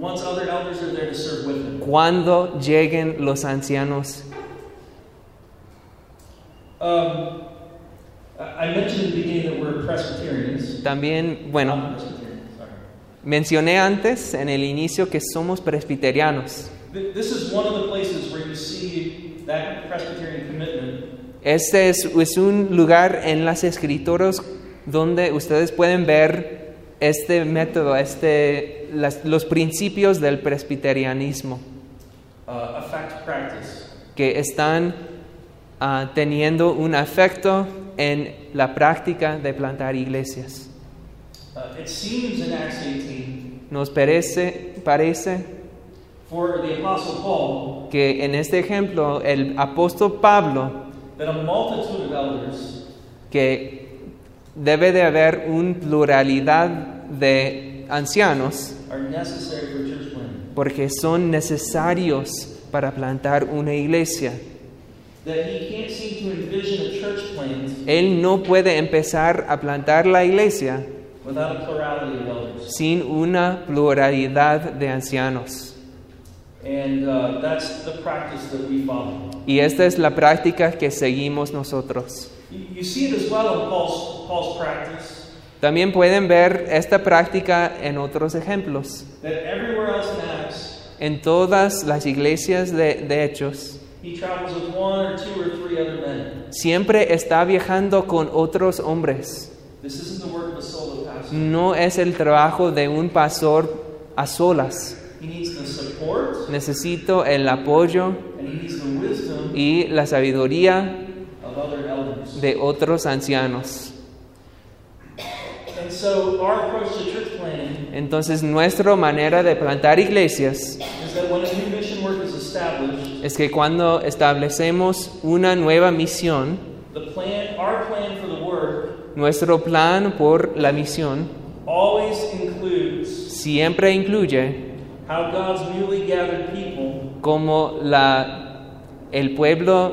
once other elders are there to serve with him.
cuando lleguen los ancianos.
Um, I I mentioned in the beginning that we're Presbyterians.
También, bueno, mencioné antes en el inicio que somos presbiterianos.
Th- This is one of the places where you see that Presbyterian commitment
Este es, es un lugar en las escrituras donde ustedes pueden ver este método, este, las- los principios del presbiterianismo
uh,
que están ah, teniendo un efecto en la práctica de plantar iglesias.
Uh, it seems in Acts 18
Nos parece, parece
for the Apostle Paul
que en este ejemplo el apóstol Pablo
that a multitude of elders
que debe de haber una pluralidad de ancianos porque son necesarios para plantar una iglesia. Él no puede empezar a plantar la iglesia
without a plurality of elders.
sin una pluralidad de ancianos.
And uh, that's the practice that we follow.
Y esta es la práctica que seguimos nosotros.
You, you see it as well in Paul's, Paul's practice,
También pueden ver esta práctica en otros ejemplos. En todas las iglesias de, de Hechos, siempre está viajando con otros hombres.
This isn't the work of a solo pastor.
No es el trabajo de un pastor a solas.
He needs the support
Necesito el apoyo
and he needs the wisdom
y la sabiduría. De otros ancianos. Entonces nuestra manera de plantar iglesias es que cuando establecemos una nueva misión, nuestro plan por la misión siempre incluye como la, el pueblo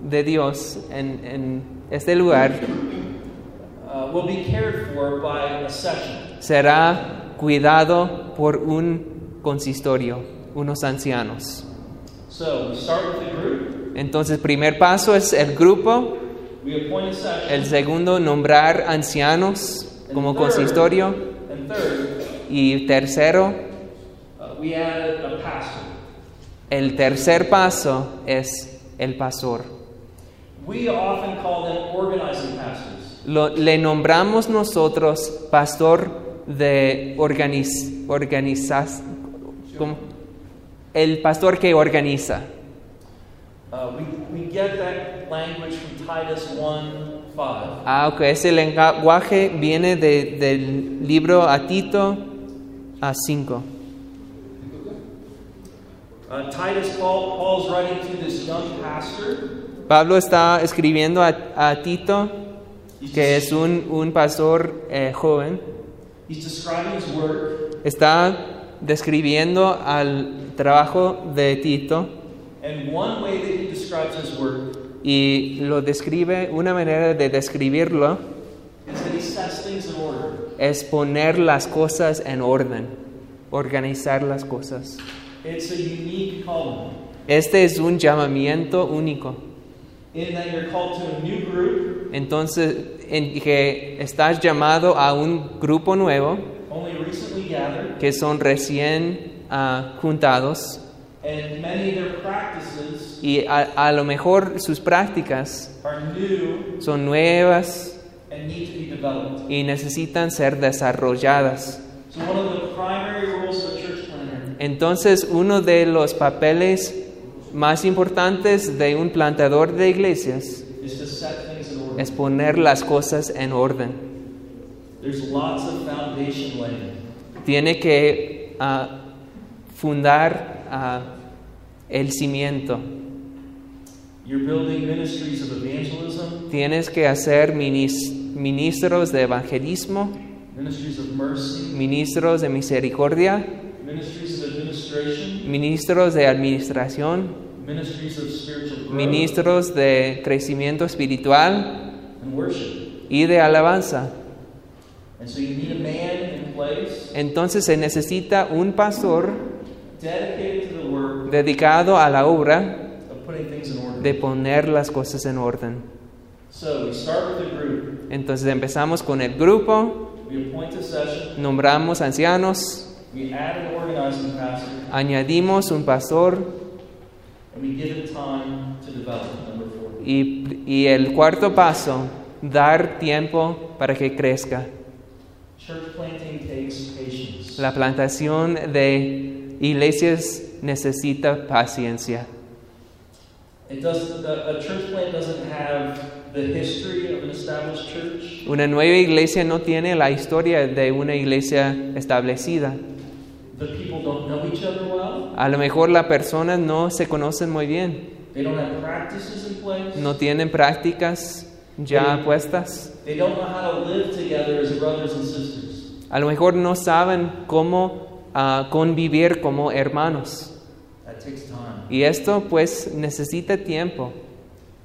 de Dios en, en este lugar
uh, will be cared for by a session.
será cuidado por un consistorio, unos ancianos.
So we start with the group,
Entonces, primer paso es el grupo,
we appoint a session,
el segundo, nombrar ancianos como consistorio,
and third,
y tercero,
uh, we add a pastor.
el tercer paso es el pastor.
We often call them organizing pastors.
Lo- le nombramos nosotros pastor de organiz, organizas, ¿cómo? el pastor que organiza.
Uh, we, we get that language from Titus 1 5.
Ah, ok, ese lenguaje viene de- del libro a Tito a 5.
Uh, Titus, Paul, Paul's writing to this young pastor.
Pablo está escribiendo a, a Tito, que es un, un pastor eh, joven, está describiendo al trabajo de Tito.
And one way that he describes his work
y lo describe, una manera de describirlo es poner las cosas en orden, organizar las cosas. Este es un llamamiento único. Entonces, en que estás llamado a un grupo nuevo que son recién ah, juntados
and many of their practices
y a, a lo mejor sus prácticas
are new
son nuevas
and need to be developed.
y necesitan ser desarrolladas.
So, one of the primary roles of a church planner
Entonces, uno de los papeles más importantes de un plantador de iglesias es poner las cosas en orden. Tiene que ah, fundar ah, el cimiento. Tienes que hacer minis- ministros de evangelismo,
ministries of mercy,
ministros de misericordia, ministros de administración, ministros de crecimiento espiritual y de alabanza.
And so you need a man in place
Entonces se necesita un pastor dedicado a la obra de poner las cosas en orden.
So we start with the group.
Entonces empezamos con el grupo, nombramos ancianos, añadimos un pastor y, y el cuarto paso, dar tiempo para que crezca.
Church planting takes patience.
La plantación de iglesias necesita paciencia. Una nueva iglesia no tiene la historia de una iglesia establecida. A lo mejor las personas no se conocen muy bien,
They don't have practices in place.
no tienen prácticas ya puestas.
They don't know how to live together as brothers and sisters.
A lo mejor no saben cómo ah, convivir como hermanos.
That takes time,
Y esto pues necesita tiempo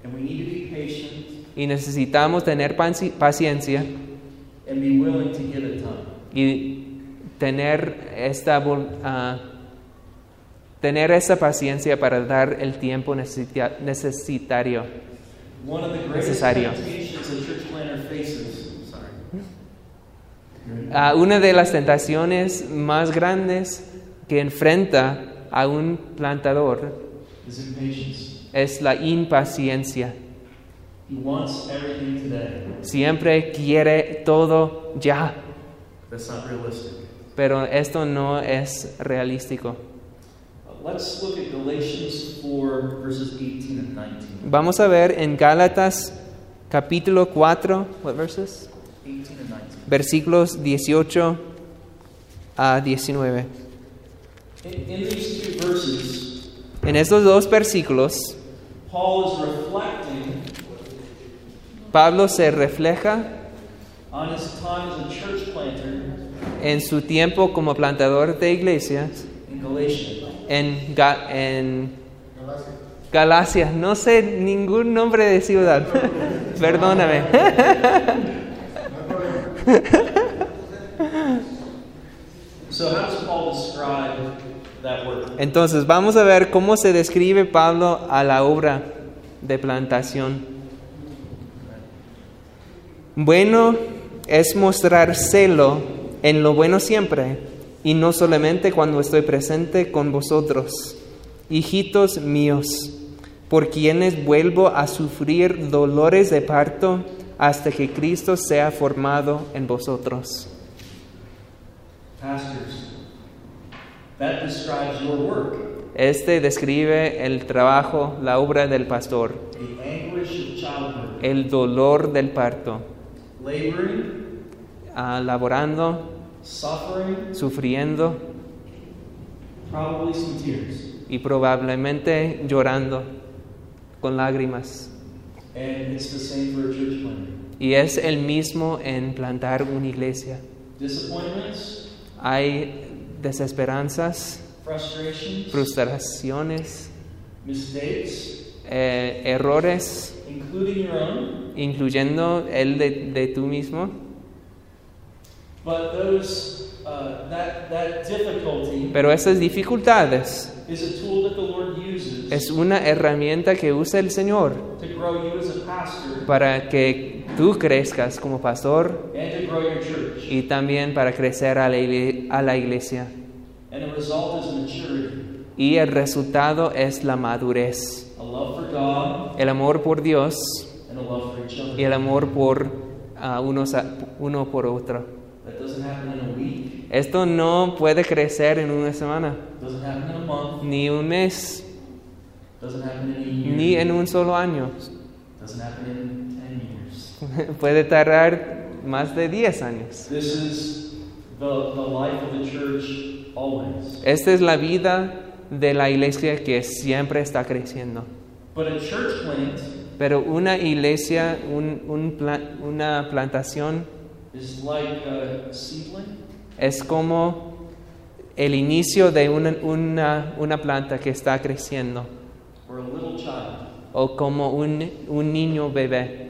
and we need to be patient
y necesitamos tener paci- paciencia
and be willing to give it time.
y tener esta ah, tener esa paciencia para dar el tiempo necesita- necesitario. Necesario. Ah, una de las tentaciones más grandes que enfrenta a un plantador es la impaciencia. Siempre quiere todo ya, pero esto no es realístico. Vamos a ver en Gálatas capítulo 4, what verses?
18 and 19.
versículos 18 a 19.
In, in these two verses,
En estos dos versículos,
Paul is reflecting
Pablo se refleja
on his time as a church planter
en su tiempo como plantador de iglesias. En, Ga- en Galacia. No sé ningún nombre de ciudad. Perdóname. Entonces vamos a ver cómo se describe Pablo a la obra de plantación. Bueno es mostrar celo en lo bueno siempre y no solamente cuando estoy presente con vosotros. Hijitos míos, por quienes vuelvo a sufrir dolores de parto hasta que Cristo sea formado en vosotros.
Pastors, that describes your work.
Este describe el trabajo, la obra del pastor,
The anguish of childbirth.
el dolor del parto,
Laboring,
ah, laborando,
suffering,
sufriendo
probably some tears.
y probablemente llorando con lágrimas.
And it's the same for a church.
Y es el mismo en plantar una iglesia.
Disappointments,
Hay desesperanzas,
frustrations,
frustraciones,
mistakes,
eh, errores,
including your own.
incluyendo el de, de tú mismo.
But those, uh, that, that difficulty
Pero esas dificultades
is a tool that the Lord uses
es una herramienta que usa el Señor
to grow you as a pastor
para que tú crezcas como pastor
and to grow your church.
y también para crecer a la, igle- a la iglesia.
And the result is maturity,
Y el resultado es la madurez,
a love for God,
el amor por Dios
and a love for each other.
y el amor por ah, unos a- uno por otro.
That doesn't happen in a week,
Esto no puede crecer en una semana,
month,
ni un mes,
doesn't happen in a year,
ni en un solo año.
doesn't happen in 10 years.
Puede tardar más de 10 años.
This is the, the life of the church always.
Esta es la vida de la iglesia que siempre está creciendo.
But a church plant
Pero una iglesia, un- un pla- una plantación,
is like a seedling
es como el inicio de una, una, una planta que está creciendo,
or a little child.
o como un, un niño bebé.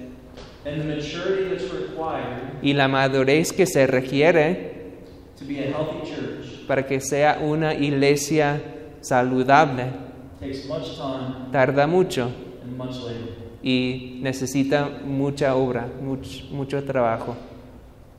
And the maturity that's required
Y la madurez que se requiere
to be a healthy church
para que sea una iglesia saludable
takes much time
tarda mucho
and much labor.
y necesita mucha obra, much- mucho trabajo.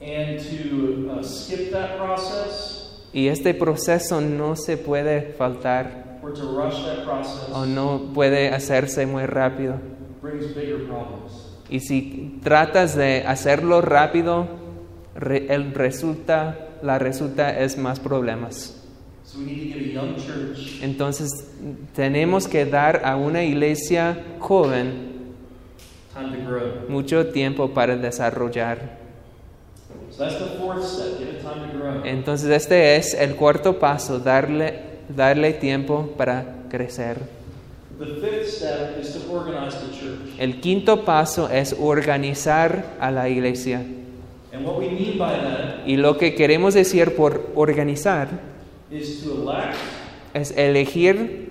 And to uh, skip that process
Y este proceso no se puede faltar
or to rush that process
o no puede hacerse muy rápido.
brings bigger problems.
Y si tratas de hacerlo rápido, re- el resulta, la resulta es más problemas.
So we need to give a young church
Entonces tenemos que dar a una iglesia joven
time to grow.
mucho tiempo para desarrollar. Entonces este es el cuarto paso, darle, darle tiempo para crecer. El quinto paso es organizar a la iglesia. Y lo que queremos decir por organizar es elegir,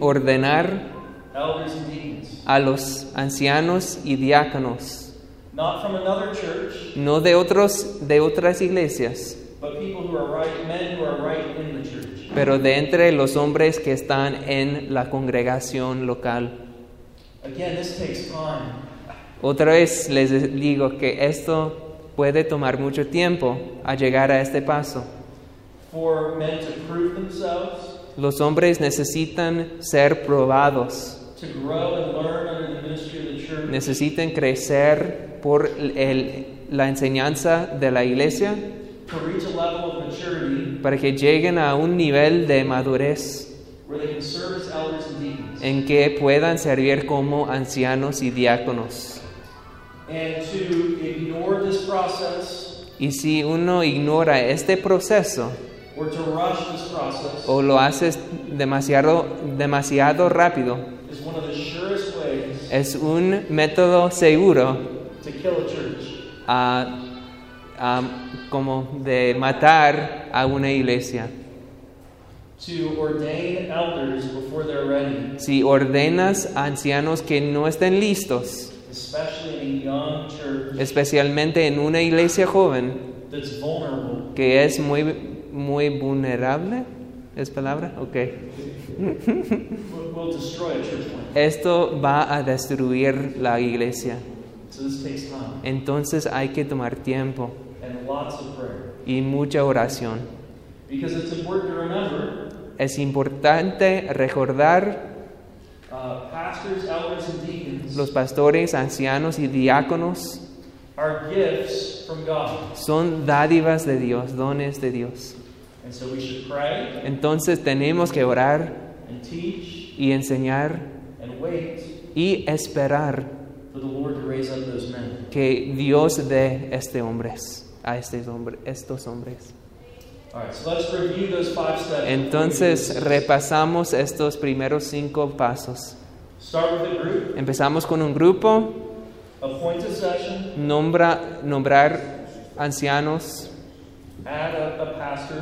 ordenar a los ancianos y diáconos,
Not from another church,
no de, otros, de otras iglesias,
but people who are right, men who are right in the church.
pero de entre los hombres que están en la congregación local.
Again, this takes time.
Otra vez les digo que esto puede tomar mucho tiempo a llegar a este paso.
For men to prove themselves,
Los hombres necesitan ser probados,
to grow and learn under the ministry of the church,
necesitan crecer por el- la enseñanza de la iglesia
to reach a level of maturity
para que lleguen a un nivel de madurez
where they can serve as elders and deacons.
en que puedan servir como ancianos y diáconos.
And to ignore this process
Y si uno ignora este proceso
or to rush this process
o lo haces demasiado, demasiado rápido,
is one of the surest ways
es un método seguro
to kill a church.
como de matar a una iglesia.
To ordain elders before they're ready,
Si ordenas a ancianos que no estén listos,
especially in a young church
especialmente en una iglesia joven
that's vulnerable,
que es muy, muy vulnerable, ¿es palabra? Ok.
destroy a church.
Esto va a destruir la iglesia. Entonces hay que tomar tiempo y mucha oración. Es importante recordar
uh,
los pastores, ancianos y diáconos son dádivas de Dios, dones de Dios. Entonces tenemos que orar y enseñar y esperar que Dios dé este hombres, a estos, hombre- estos hombres. Entonces repasamos estos primeros cinco pasos. Empezamos con un grupo, nombra, nombrar ancianos,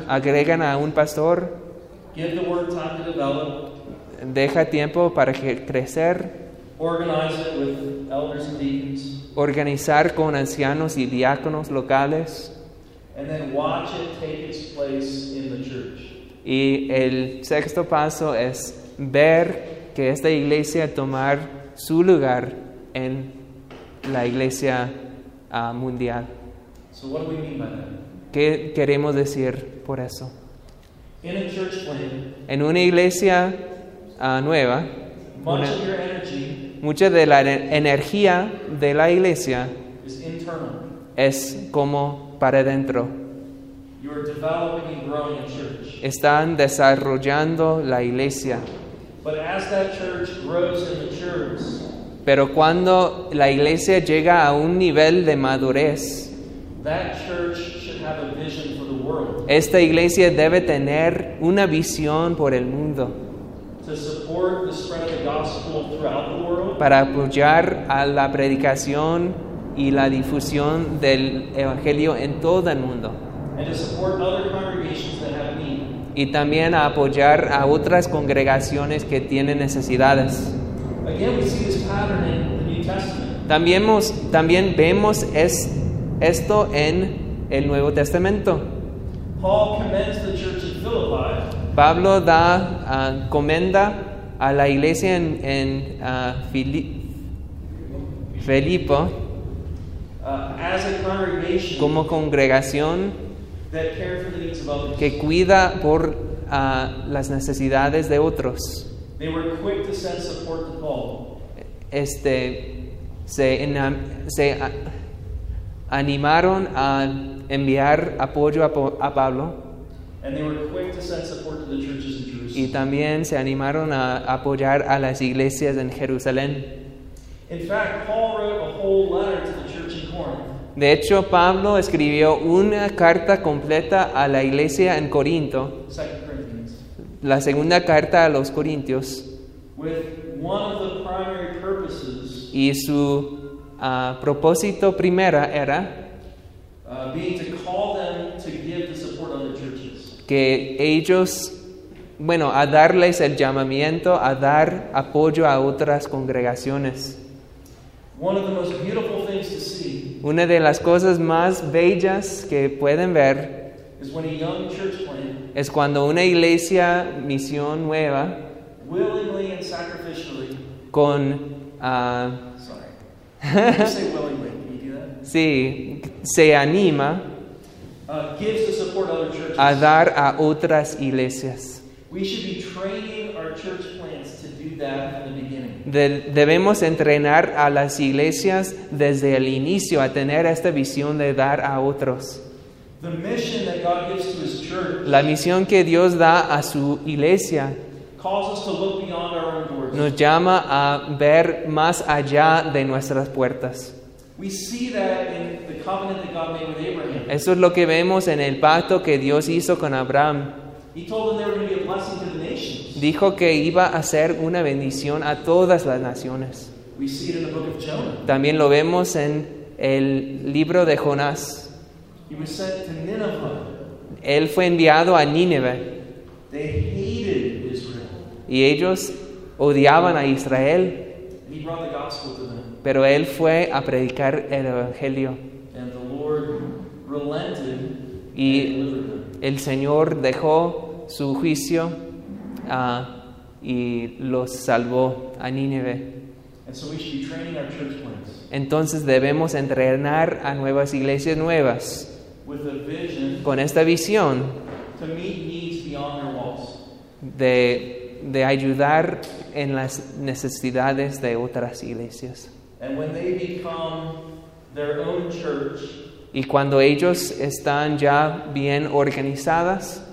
agregan a un pastor, deja tiempo para que crecer,
organize it with elders and deacons,
organizar con ancianos y diáconos locales.
and then watch it take its place in the church.
Y el sexto paso es ver que esta iglesia tomar su lugar en la iglesia ah, mundial.
So what do we mean by that?
¿Qué queremos decir por eso?
In a plan,
En una iglesia ah, nueva,
much
una-
of your energy
mucha de la energía de la iglesia es como para adentro. Están desarrollando la iglesia.
But as that church grows and matures,
Pero cuando la iglesia llega a un nivel de madurez,
that church should have a vision for the world
esta iglesia debe tener una visión por el mundo para apoyar a la predicación y la difusión del evangelio en todo el mundo
and to support other congregations that have need.
y también a apoyar a otras congregaciones que tienen necesidades.
Again, we see this pattern in the New Testament.
También, también vemos es, esto en el Nuevo Testamento.
Paul commends the church in Philippi
Pablo da ah, comenda a la iglesia en, en ah, Fili- Filipo
uh,
como congregación que cuida por ah, las necesidades de otros.
They were quick to send support to Paul.
Este, se, se a- animaron a enviar apoyo a, a Pablo y también se animaron a apoyar a las iglesias en Jerusalén.
In fact, Paul wrote a whole letter to the church in Corinth
De hecho, Pablo escribió una carta completa a la iglesia en Corinto,
2 Corinthians,
la segunda carta a los Corintios, y su ah, propósito primera era
uh, being to call them to give churches.
Que ellos, bueno, a darles el llamamiento a dar apoyo a otras congregaciones.
One of the most beautiful things to see
Una de las cosas más bellas que pueden ver
is when a young church plant
es cuando una iglesia, misión nueva,
willingly and sacrificially,
con,
that?
sí, se anima a dar a otras iglesias.
We should be training our church plants to do that from the beginning.
De- debemos entrenar a las iglesias desde el inicio a tener esta visión de dar a otros.
The mission that God gives to His church
La misión que Dios da a su iglesia nos llama a ver más allá de nuestras puertas.
We see that in the
Eso es lo que vemos en el pacto que Dios hizo con Abraham. Dijo que iba a ser una bendición a todas las naciones. También lo vemos en el libro de Jonás. Él fue enviado a Nínive. Y ellos odiaban a Israel, pero él fue a predicar el evangelio
And the Lord relented
y el Señor dejó su juicio ah, y los salvó a Nínive. Entonces debemos entrenar a nuevas iglesias nuevas con esta visión de, de ayudar en las necesidades de otras iglesias.
And when they become their own church
Y cuando ellos están ya bien organizadas,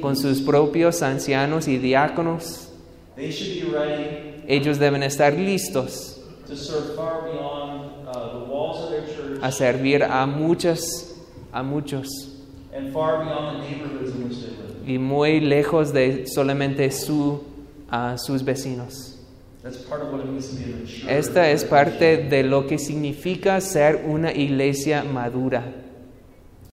con sus propios ancianos y diáconos, ellos deben estar listos a servir a muchas, a muchos, y muy lejos de solamente su, a sus vecinos. Esta es parte de lo que significa ser una iglesia madura.